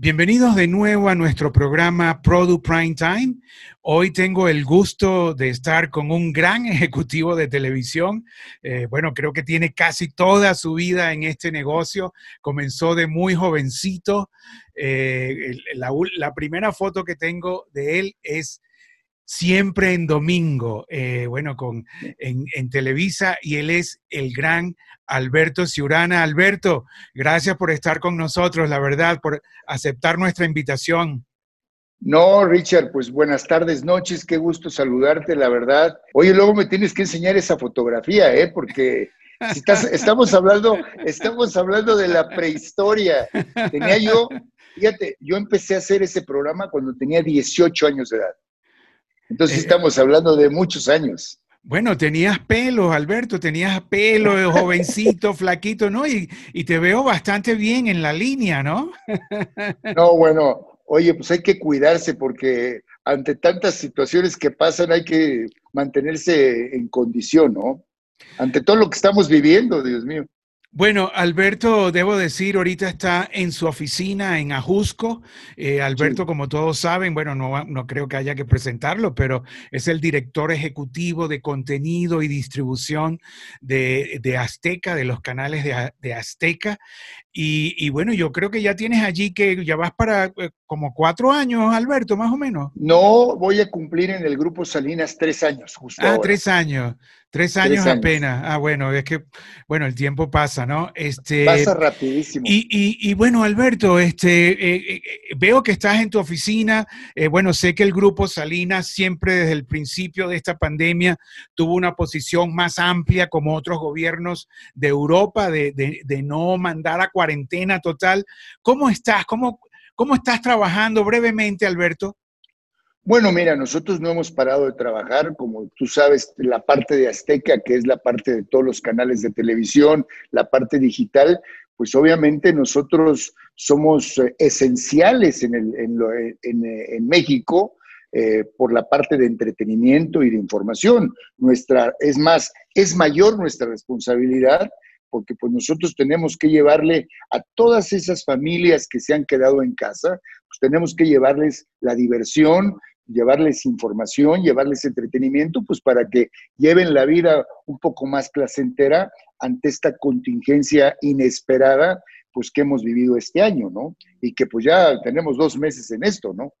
Bienvenidos de nuevo a nuestro programa Product Prime Time. Hoy tengo el gusto de estar con un gran ejecutivo de televisión. Eh, bueno, creo que tiene casi toda su vida en este negocio. Comenzó de muy jovencito. Eh, la, la, primera foto que tengo de él es siempre en domingo, eh, bueno, con, en, Televisa, y él es el gran Alberto Ciurana. Alberto, gracias por estar con nosotros, la verdad, por aceptar nuestra invitación. No, Richard, pues buenas tardes, noches, qué gusto saludarte, la verdad. Oye, luego me tienes que enseñar esa fotografía, ¿eh? Porque estamos hablando, estamos hablando de la prehistoria. Tenía yo, fíjate, yo empecé a hacer ese programa cuando tenía 18 años de edad. Entonces eh, estamos hablando de muchos años. Bueno, tenías pelo, Alberto, tenías pelo, jovencito, flaquito, ¿no? Y, y, te veo bastante bien en la línea, ¿no? No, bueno, oye, pues hay que cuidarse porque ante tantas situaciones que pasan hay que mantenerse en condición, ¿no? Ante todo lo que estamos viviendo, Dios mío. Bueno, Alberto, debo decir, ahorita está en su oficina en Ajusco. Eh, Alberto, como todos saben, bueno, no, no, creo que haya que presentarlo, pero es el director ejecutivo de contenido y distribución de, de Azteca, de los canales de, de Azteca. Y, y, bueno, yo creo que ya tienes allí que ya vas para eh, como cuatro años, Alberto, más o menos. No, voy a cumplir en el grupo Salinas tres años, justo. Ah, tres años. Tres años, apenas. Ah, bueno, es que, bueno, el tiempo pasa, ¿no? Este, pasa rapidísimo. Y, y, y bueno, Alberto, este, eh, eh, veo que estás en tu oficina. Eh, bueno, sé que el grupo Salinas siempre desde el principio de esta pandemia tuvo una posición más amplia como otros gobiernos de Europa de, de, de no mandar a cuarentena total. ¿Cómo estás? ¿Cómo, ¿Cómo estás trabajando brevemente, Alberto? Bueno, mira, nosotros no hemos parado de trabajar, como tú sabes, la parte de Azteca, que es la parte de todos los canales de televisión, la parte digital, pues obviamente nosotros somos eh, esenciales en, el, en, en, México eh, por la parte de entretenimiento y de información. Nuestra, es más, es mayor nuestra responsabilidad porque pues nosotros tenemos que llevarle a todas esas familias que se han quedado en casa, tenemos que llevarles la diversión, llevarles información, llevarles entretenimiento, pues para que lleven la vida un poco más placentera ante esta contingencia inesperada, pues que hemos vivido este año, ¿no? Y que pues ya tenemos dos meses en esto, ¿no?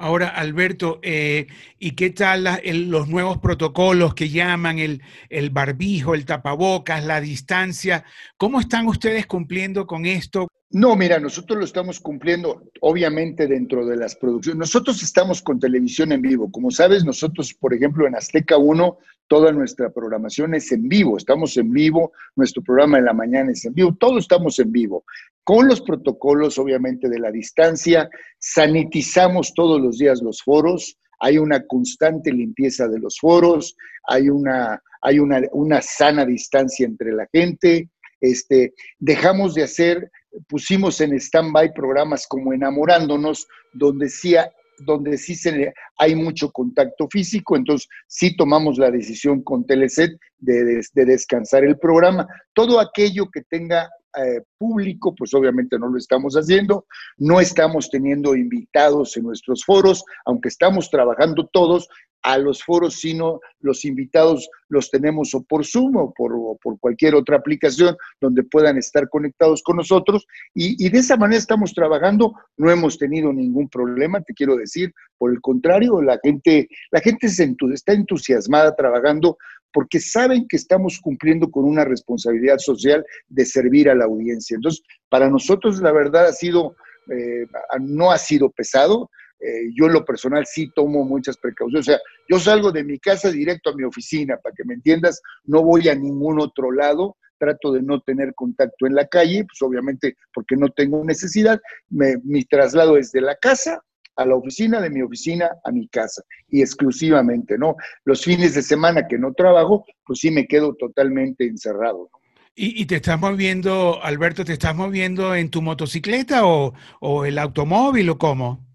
Ahora, Alberto, eh, ¿y qué tal los nuevos protocolos que llaman el, el barbijo, el tapabocas, la distancia? ¿Cómo están ustedes cumpliendo con esto? No, mira, nosotros lo estamos cumpliendo, obviamente, dentro de las producciones. Nosotros estamos con televisión en vivo. Como sabes, nosotros, por ejemplo, en Azteca 1, toda nuestra programación es en vivo. Estamos en vivo, nuestro programa de la mañana es en vivo, todo estamos en vivo. Con los protocolos, obviamente, de la distancia, sanitizamos todos los días los foros, hay una constante limpieza de los foros, hay una, hay una, una sana distancia entre la gente. Este, dejamos de hacer pusimos en stand-by programas como Enamorándonos, donde sí, donde sí se, hay mucho contacto físico, entonces sí tomamos la decisión con Teleset de, de descansar el programa. Todo aquello que tenga eh, público, pues obviamente no lo estamos haciendo, no estamos teniendo invitados en nuestros foros, aunque estamos trabajando todos, a los foros, sino los invitados los tenemos o por Zoom o por, por cualquier otra aplicación donde puedan estar conectados con nosotros. Y, de esa manera estamos trabajando, no hemos tenido ningún problema, te quiero decir, por el contrario, la gente, la gente está entusiasmada trabajando porque saben que estamos cumpliendo con una responsabilidad social de servir a la audiencia. Entonces, para nosotros la verdad ha sido, eh, no ha sido pesado. Eh, yo en lo personal sí tomo muchas precauciones. O sea, yo salgo de mi casa directo a mi oficina, para que me entiendas, no voy a ningún otro lado, trato de no tener contacto en la calle, pues obviamente porque no tengo necesidad. mi traslado es de la casa a la oficina, de mi oficina a mi casa, y exclusivamente, ¿no? Los fines de semana que no trabajo, pues sí me quedo totalmente encerrado. ¿Y, te estás moviendo, Alberto, te estás moviendo en tu motocicleta o, o el automóvil o cómo?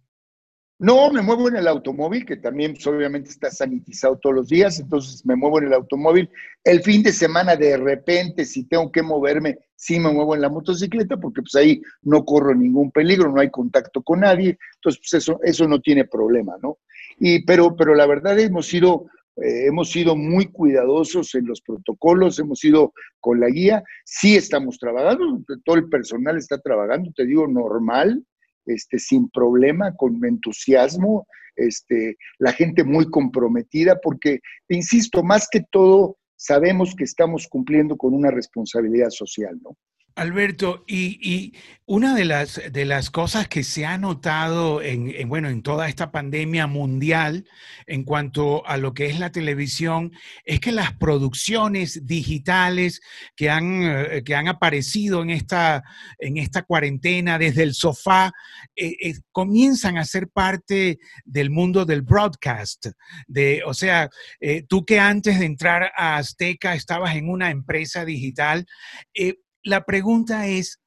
No, me muevo en el automóvil, que también pues, obviamente está sanitizado todos los días, entonces me muevo en el automóvil. El fin de semana, de repente, si tengo que moverme, sí me muevo en la motocicleta, porque pues ahí no corro ningún peligro, no hay contacto con nadie, entonces pues eso, eso no tiene problema, ¿no? Y, pero, pero la verdad hemos sido, eh, hemos sido muy cuidadosos en los protocolos, hemos ido con la guía, sí estamos trabajando, todo el personal está trabajando, te digo, normal, este, sin problema, con entusiasmo, este, la gente muy comprometida, porque, insisto, más que todo, sabemos que estamos cumpliendo con una responsabilidad social, ¿no? Alberto, y, una de las, de las cosas que se ha notado en, bueno, en toda esta pandemia mundial en cuanto a lo que es la televisión es que las producciones digitales que han, eh, que han aparecido en esta, en esta cuarentena desde el sofá eh, eh, comienzan a ser parte del mundo del broadcast. De, o sea, tú que antes de entrar a Azteca estabas en una empresa digital, la pregunta es,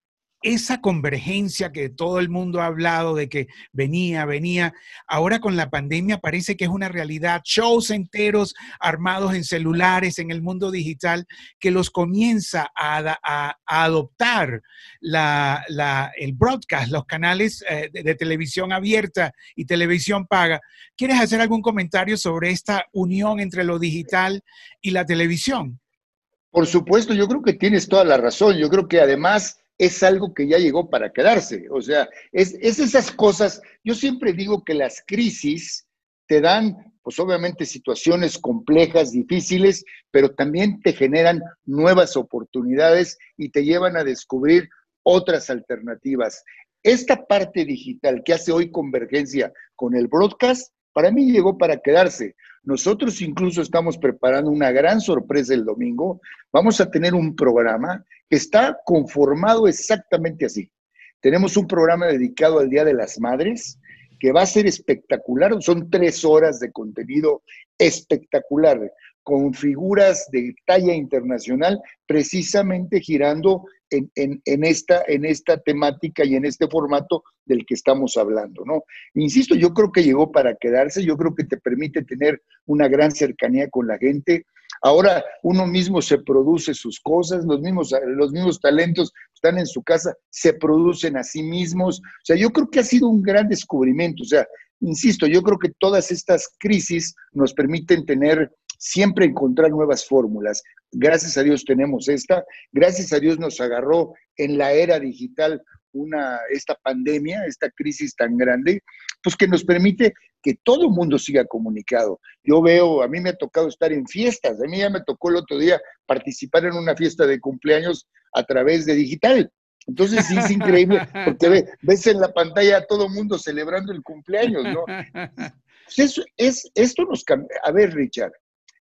esa convergencia que todo el mundo ha hablado de que venía, venía, ahora con la pandemia parece que es una realidad, shows enteros armados en celulares, en el mundo digital, que los comienza a, adoptar el broadcast, los canales eh, de, de televisión abierta y televisión paga. ¿Quieres hacer algún comentario sobre esta unión entre lo digital y la televisión? Por supuesto, yo creo que tienes toda la razón. Yo creo que además es algo que ya llegó para quedarse. O sea, es, esas cosas. Yo siempre digo que las crisis te dan, pues obviamente, situaciones complejas, difíciles, pero también te generan nuevas oportunidades y te llevan a descubrir otras alternativas. Esta parte digital que hace hoy convergencia con el broadcast, para mí llegó para quedarse. Nosotros incluso estamos preparando una gran sorpresa el domingo. Vamos a tener un programa que está conformado exactamente así. Tenemos un programa dedicado al Día de las Madres que va a ser espectacular. Son tres horas de contenido espectacular con figuras de talla internacional, precisamente girando en, esta, en esta temática y en este formato del que estamos hablando, ¿no? Insisto, yo creo que llegó para quedarse, yo creo que te permite tener una gran cercanía con la gente. Ahora uno mismo se produce sus cosas, los mismos, los mismos talentos están en su casa, se producen a sí mismos. O sea, yo creo que ha sido un gran descubrimiento. O sea, insisto, yo creo que todas estas crisis nos permiten tener siempre encontrar nuevas fórmulas. Gracias a Dios tenemos esta, gracias a Dios nos agarró en la era digital una, esta pandemia, esta crisis tan grande, pues que nos permite que todo el mundo siga comunicado. Yo veo, a mí me ha tocado estar en fiestas, a mí ya me tocó el otro día participar en una fiesta de cumpleaños a través de digital. Entonces sí es increíble, porque ves en la pantalla a todo el mundo celebrando el cumpleaños, ¿no? Pues es, esto nos cambia. A ver, Richard,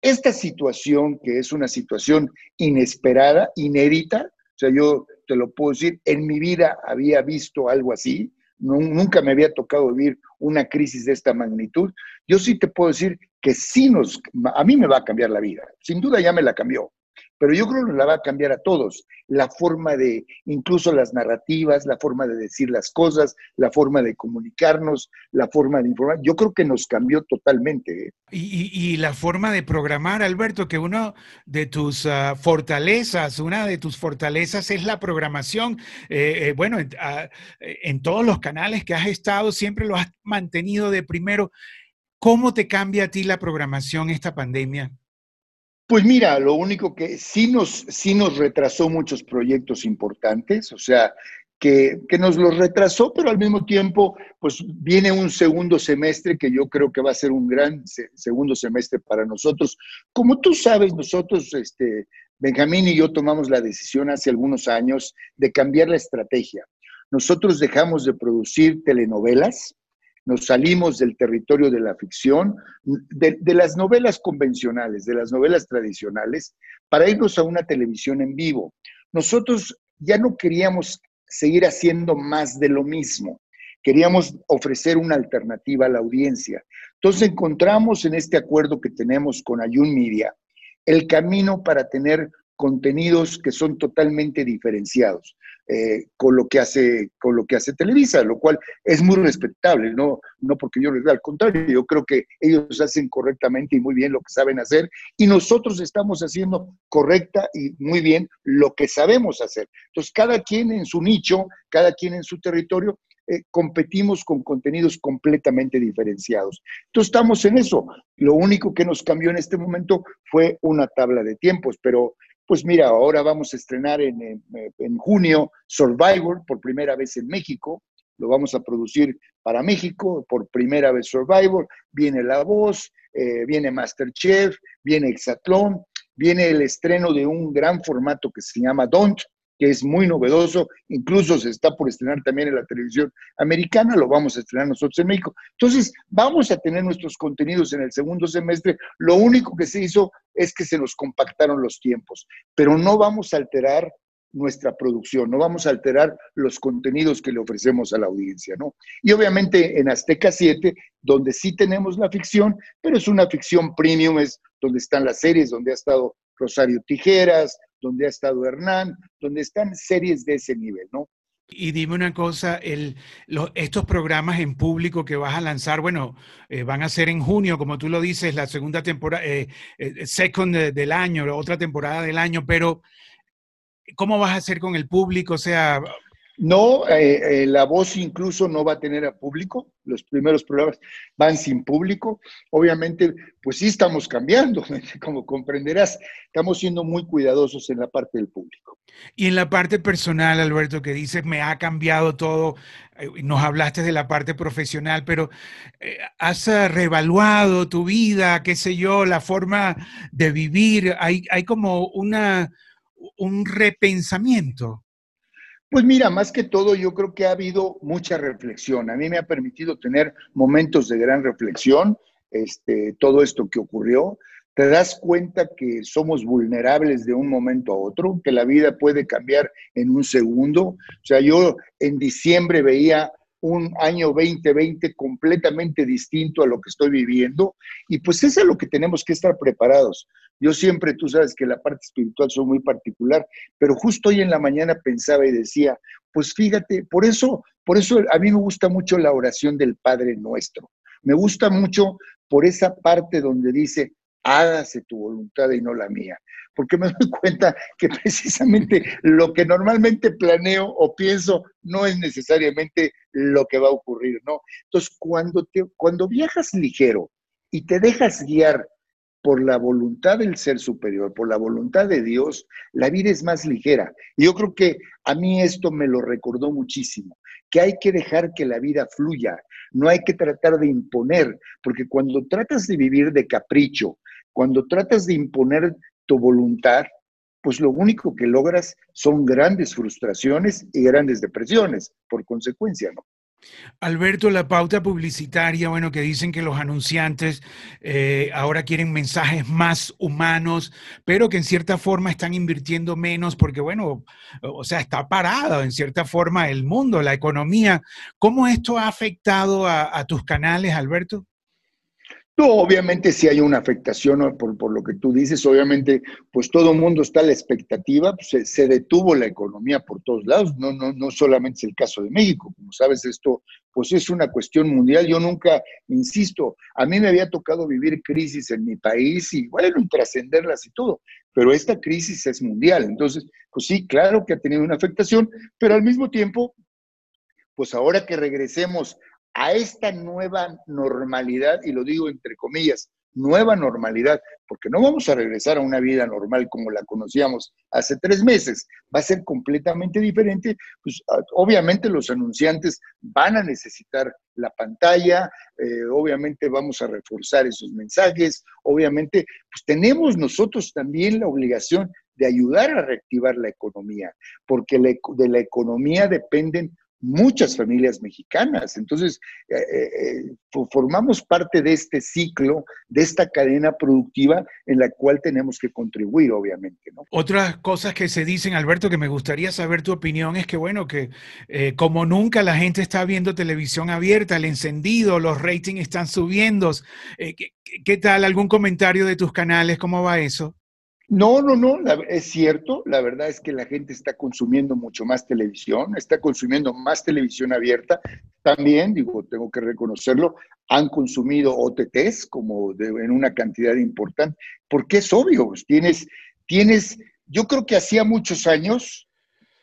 esta situación, que es una situación inesperada, inédita, o sea, yo te lo puedo decir, en mi vida había visto algo así, nunca me había tocado vivir una crisis de esta magnitud. Yo sí te puedo decir que sí nos, a mí me va a cambiar la vida, sin duda ya me la cambió pero yo creo que la va a cambiar a todos. La forma de, incluso las narrativas, la forma de decir las cosas, la forma de comunicarnos, la forma de informar, yo creo que nos cambió totalmente. ¿eh? Y, la forma de programar, Alberto, que una de tus ah, fortalezas, una de tus fortalezas es la programación. Eh, eh, bueno, ah, en todos los canales que has estado, siempre lo has mantenido de primero. ¿Cómo te cambia a ti la programación esta pandemia? Pues mira, lo único que sí nos, sí nos retrasó muchos proyectos importantes, o sea, que, que, nos los retrasó, pero al mismo tiempo, pues viene un segundo semestre que yo creo que va a ser un gran segundo semestre para nosotros. Como tú sabes, nosotros, este, Benjamín y yo tomamos la decisión hace algunos años de cambiar la estrategia. Nosotros dejamos de producir telenovelas, nos salimos del territorio de la ficción, de, las novelas convencionales, de las novelas tradicionales, para irnos a una televisión en vivo. Nosotros ya no queríamos seguir haciendo más de lo mismo, queríamos ofrecer una alternativa a la audiencia. Entonces encontramos en este acuerdo que tenemos con Ayun Media el camino para tener contenidos que son totalmente diferenciados. Eh, con, lo que hace, con lo que hace Televisa, lo cual es muy respetable, no, no porque yo les vea, al contrario, yo creo que ellos hacen correctamente y muy bien lo que saben hacer y nosotros estamos haciendo correcta y muy bien lo que sabemos hacer. Entonces, cada quien en su nicho, cada quien en su territorio, eh, competimos con contenidos completamente diferenciados. Entonces estamos en eso. Lo único que nos cambió en este momento fue una tabla de tiempos, pero pues mira, ahora vamos a estrenar en, junio Survivor por primera vez en México. Lo vamos a producir para México por primera vez Survivor. Viene La Voz, eh, viene Masterchef, viene Exatlón, viene el estreno de un gran formato que se llama Don't, que es muy novedoso, incluso se está por estrenar también en la televisión americana, lo vamos a estrenar nosotros en México. Entonces, vamos a tener nuestros contenidos en el segundo semestre. Lo único que se hizo es que se nos compactaron los tiempos, pero no vamos a alterar nuestra producción, no vamos a alterar los contenidos que le ofrecemos a la audiencia, ¿no? Y obviamente en Azteca 7, donde sí tenemos la ficción, pero es una ficción premium, es donde están las series, donde ha estado Rosario Tijeras, donde ha estado Hernán, donde están series de ese nivel, ¿no? Y dime una cosa, el, estos programas en público que vas a lanzar, bueno, eh, van a ser en junio, como tú lo dices, la segunda temporada, eh, eh second del año, la otra temporada del año, pero ¿cómo vas a hacer con el público? O sea, no, eh, eh, la voz incluso no va a tener a público, los primeros programas van sin público. Obviamente, pues sí estamos cambiando, como comprenderás, estamos siendo muy cuidadosos en la parte del público. Y en la parte personal, Alberto, que dices, me ha cambiado todo, eh, nos hablaste de la parte profesional, pero has reevaluado tu vida, qué sé yo, la forma de vivir, hay, hay como una, un repensamiento. Pues mira, más que todo yo creo que ha habido mucha reflexión. A mí me ha permitido tener momentos de gran reflexión, este, todo esto que ocurrió. Te das cuenta que somos vulnerables de un momento a otro, que la vida puede cambiar en un segundo. O sea, yo en diciembre veía un año 2020 completamente distinto a lo que estoy viviendo y pues es a lo que tenemos que estar preparados. Yo siempre, tú sabes que la parte espiritual soy muy particular, pero justo hoy en la mañana pensaba y decía, pues fíjate, por eso, por eso a mí me gusta mucho la oración del Padre Nuestro. Me gusta mucho por esa parte donde dice, hágase tu voluntad y no la mía. Porque me doy cuenta que precisamente lo que normalmente planeo o pienso no es necesariamente lo que va a ocurrir, ¿no? Entonces, cuando, te, cuando viajas ligero y te dejas guiar por la voluntad del ser superior, por la voluntad de Dios, la vida es más ligera. Y yo creo que a mí esto me lo recordó muchísimo, que hay que dejar que la vida fluya, no hay que tratar de imponer, porque cuando tratas de vivir de capricho, cuando tratas de imponer tu voluntad, pues lo único que logras son grandes frustraciones y grandes depresiones, por consecuencia, ¿no? Alberto, la pauta publicitaria, bueno, que dicen que los anunciantes eh, ahora quieren mensajes más humanos, pero que en cierta forma están invirtiendo menos porque, bueno, o sea, está parado en cierta forma el mundo, la economía. ¿Cómo esto ha afectado a tus canales, Alberto? No, obviamente si hay una afectación por, lo que tú dices, obviamente pues todo el mundo está a la expectativa, pues, se, detuvo la economía por todos lados, no, no, no solamente es el caso de México, como sabes esto pues es una cuestión mundial, yo nunca, insisto, a mí me había tocado vivir crisis en mi país y bueno, y trascenderlas y todo, pero esta crisis es mundial, entonces pues sí, claro que ha tenido una afectación, pero al mismo tiempo pues ahora que regresemos a esta nueva normalidad, y lo digo entre comillas, nueva normalidad, porque no vamos a regresar a una vida normal como la conocíamos hace tres meses, va a ser completamente diferente, pues ah, obviamente los anunciantes van a necesitar la pantalla, eh, obviamente vamos a reforzar esos mensajes, obviamente pues tenemos nosotros también la obligación de ayudar a reactivar la economía, porque de la economía dependen muchas familias mexicanas. Entonces, eh, eh, eh, formamos parte de este ciclo, de esta cadena productiva en la cual tenemos que contribuir, obviamente. Otras cosas que se dicen, Alberto, que me gustaría saber tu opinión, es que, bueno, que como nunca la gente está viendo televisión abierta, el encendido, los ratings están subiendo. ¿qué, ¿Qué tal? ¿Algún comentario de tus canales? ¿Cómo va eso? No, no, no, es cierto, la verdad es que la gente está consumiendo mucho más televisión, está consumiendo más televisión abierta. También, digo, tengo que reconocerlo, han consumido OTTs como en una cantidad importante, porque es obvio, pues, tienes, tienes, yo creo que hacía muchos años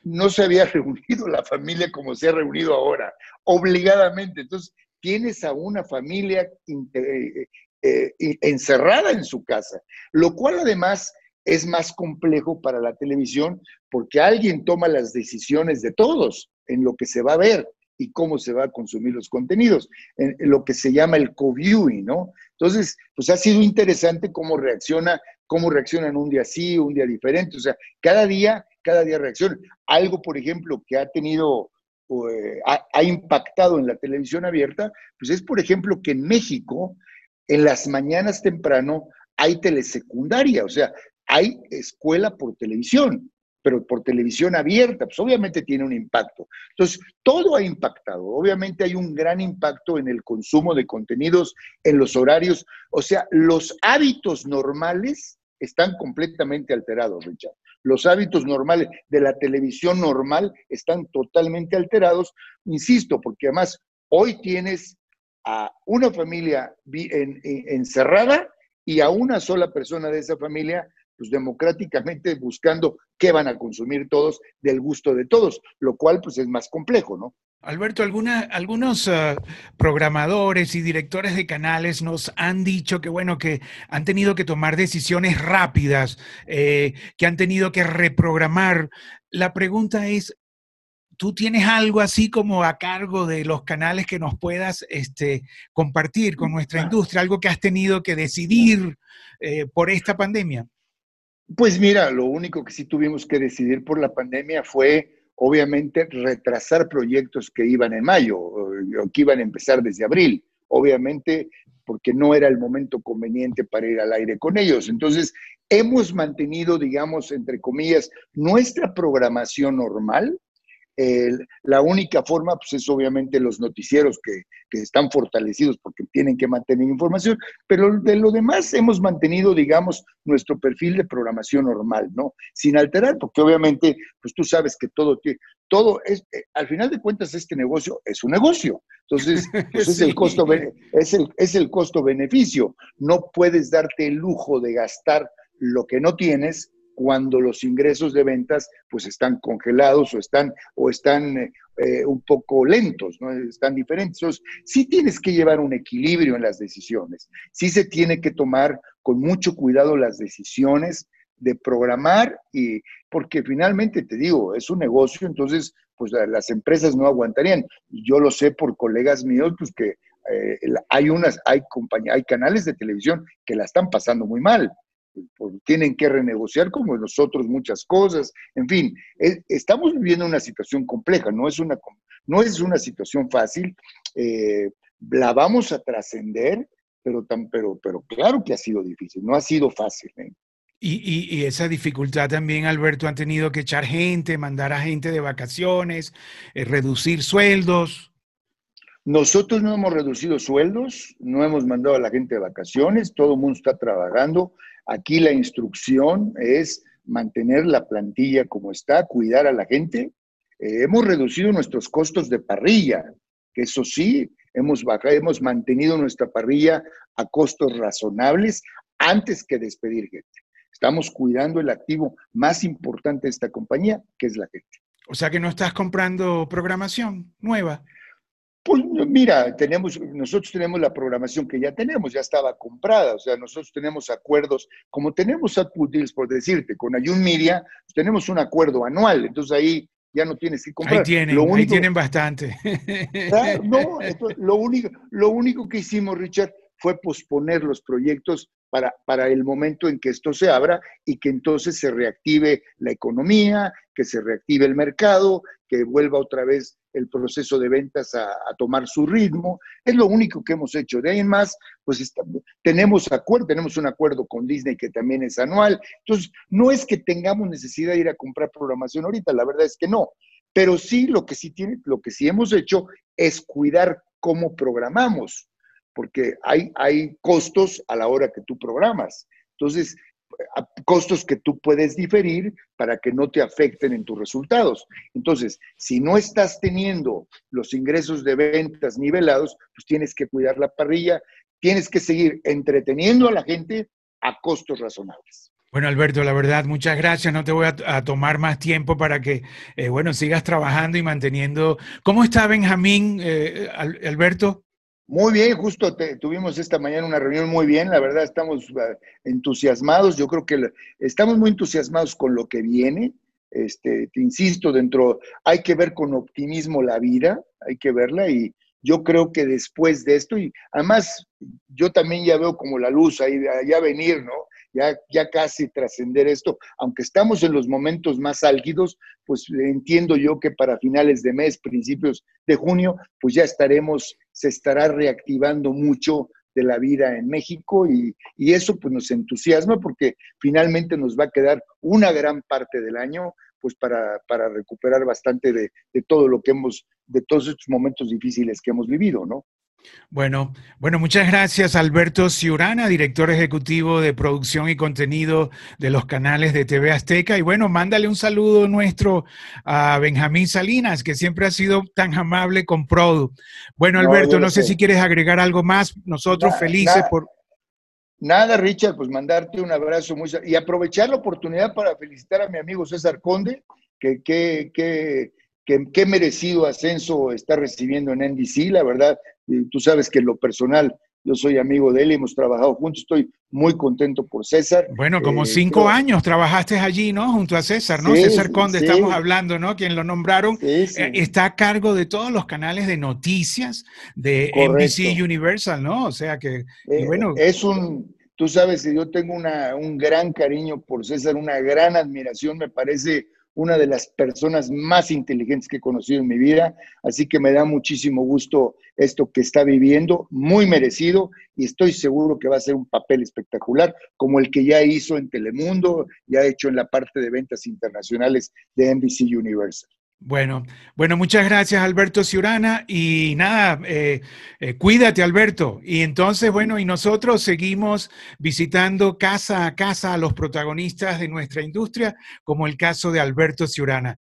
no se había reunido la familia como se ha reunido ahora, obligadamente. Entonces, tienes a una familia eh, eh, encerrada en su casa, lo cual además es más complejo para la televisión porque alguien toma las decisiones de todos en lo que se va a ver y cómo se va a consumir los contenidos, en, lo que se llama el co-viewing, ¿no? Entonces, pues ha sido interesante cómo reacciona, cómo reaccionan un día sí, un día diferente, o sea, cada día, cada día reacciona. Algo, por ejemplo, que ha tenido, eh, ha impactado en la televisión abierta, pues es, por ejemplo, que en México, en las mañanas temprano, hay telesecundaria, o sea, hay escuela por televisión, pero por televisión abierta, pues obviamente tiene un impacto. Entonces, todo ha impactado. Obviamente hay un gran impacto en el consumo de contenidos, en los horarios. O sea, los hábitos normales están completamente alterados, Richard. Los hábitos normales de la televisión normal están totalmente alterados, insisto, porque además hoy tienes a una familia encerrada y a una sola persona de esa familia pues democráticamente buscando qué van a consumir todos del gusto de todos, lo cual pues es más complejo, ¿no? Alberto, algunos uh, programadores y directores de canales nos han dicho que, bueno, que han tenido que tomar decisiones rápidas, eh, que han tenido que reprogramar. La pregunta es, ¿tú tienes algo así como a cargo de los canales que nos puedas este, compartir con nuestra industria, algo que has tenido que decidir eh, por esta pandemia? Pues mira, lo único que sí tuvimos que decidir por la pandemia fue, obviamente, retrasar proyectos que iban en mayo o que iban a empezar desde abril. Obviamente, porque no era el momento conveniente para ir al aire con ellos. Entonces, hemos mantenido, digamos, entre comillas, nuestra programación normal, la única forma, pues es obviamente los noticieros que, están fortalecidos porque tienen que mantener información, pero de lo demás hemos mantenido, digamos, nuestro perfil de programación normal, ¿no? Sin alterar, porque obviamente, pues tú sabes que todo, todo es, eh, al final de cuentas, este negocio es un negocio. Entonces, pues es, el costo, es, el, es el costo-beneficio. No puedes darte el lujo de gastar lo que no tienes cuando los ingresos de ventas pues están congelados o están, o están eh, un poco lentos, ¿no? están diferentes. Entonces, sí tienes que llevar un equilibrio en las decisiones, sí se tiene que tomar con mucho cuidado las decisiones de programar y porque finalmente te digo, es un negocio, entonces pues las empresas no aguantarían. Yo lo sé por colegas míos, pues que eh, hay unas, hay hay canales de televisión que la están pasando muy mal tienen que renegociar como nosotros muchas cosas. En fin, estamos viviendo una situación compleja, no es una, no es una situación fácil. Eh, la vamos a trascender, pero, pero, pero claro que ha sido difícil, no ha sido fácil. ¿eh? Y, esa dificultad también, Alberto, han tenido que echar gente, mandar a gente de vacaciones, eh, reducir sueldos. Nosotros no hemos reducido sueldos, no hemos mandado a la gente de vacaciones, todo el mundo está trabajando. Aquí la instrucción es mantener la plantilla como está, cuidar a la gente. Eh, hemos reducido nuestros costos de parrilla, que eso sí, hemos bajado, hemos mantenido nuestra parrilla a costos razonables antes que despedir gente. Estamos cuidando el activo más importante de esta compañía, que es la gente. O sea que no estás comprando programación nueva. Pues mira, tenemos, nosotros tenemos la programación que ya tenemos, ya estaba comprada, o sea, nosotros tenemos acuerdos, como tenemos output deals, por decirte, con Ayun Media, pues tenemos un acuerdo anual, entonces ahí ya no tienes que comprar. Ahí tienen, ahí tienen bastante. no, lo, único, lo único que hicimos, Richard, fue posponer los proyectos para, para el momento en que esto se abra y que entonces se reactive la economía, que se reactive el mercado, que vuelva otra vez el proceso de ventas a, tomar su ritmo. Es lo único que hemos hecho. De ahí en más, pues tenemos acuerdo, tenemos un acuerdo con Disney que también es anual. Entonces, no es que tengamos necesidad de ir a comprar programación ahorita, la verdad es que no. Pero sí, lo que sí tiene, lo que sí hemos hecho es cuidar cómo programamos, porque hay, hay costos a la hora que tú programas. Entonces, costos que tú puedes diferir para que no te afecten en tus resultados. Entonces, si no estás teniendo los ingresos de ventas nivelados, pues tienes que cuidar la parrilla, tienes que seguir entreteniendo a la gente a costos razonables. Bueno, Alberto, la verdad, muchas gracias. No te voy a, tomar más tiempo para que, eh, bueno, sigas trabajando y manteniendo. ¿Cómo está Benjamín, eh, Alberto? Muy bien, justo tuvimos esta mañana una reunión muy bien. La verdad, estamos ah, entusiasmados. Yo creo que estamos muy entusiasmados con lo que viene. Este, te insisto, dentro, hay que ver con optimismo la vida, hay que verla y yo creo que después de esto, y además yo también ya veo como la luz ahí, ya venir, ¿no? ya, ya casi trascender esto, aunque estamos en los momentos más álgidos, pues entiendo yo que para finales de mes, principios de junio, pues ya estaremos, se estará reactivando mucho de la vida en México y, eso pues nos entusiasma porque finalmente nos va a quedar una gran parte del año pues para, para recuperar bastante de, de todo lo que hemos, de todos estos momentos difíciles que hemos vivido, ¿no? Bueno, bueno, muchas gracias Alberto Ciurana, director ejecutivo de producción y contenido de los canales de TV Azteca. Y bueno, mándale un saludo nuestro a Benjamín Salinas, que siempre ha sido tan amable con Produ. Bueno, Alberto, no, sé, si quieres agregar algo más. Nosotros felices por... Nada, Richard, pues mandarte un abrazo muy... Y aprovechar la oportunidad para felicitar a mi amigo César Conde, que, que, que qué merecido ascenso está recibiendo en NBC, la verdad, tú sabes que en lo personal yo soy amigo de él y hemos trabajado juntos, estoy muy contento por César. Bueno, como eh, cinco años trabajaste allí, ¿no? Junto a César, ¿no? César Conde, estamos hablando, ¿no? Quien lo nombraron, eh, está a cargo de todos los canales de noticias de NBC Universal, ¿no? O sea que, eh, bueno. Es un, tú sabes que yo tengo una, un gran cariño por César, una gran admiración, me parece una de las personas más inteligentes que he conocido en mi vida, así que me da muchísimo gusto esto que está viviendo, muy merecido, y estoy seguro que va a ser un papel espectacular, como el que ya hizo en Telemundo, ya ha hecho en la parte de ventas internacionales de NBC Universal. Bueno, bueno, muchas gracias Alberto Ciurana y nada, eh, eh, cuídate Alberto. Y entonces, bueno, y nosotros seguimos visitando casa a casa a los protagonistas de nuestra industria, como el caso de Alberto Ciurana.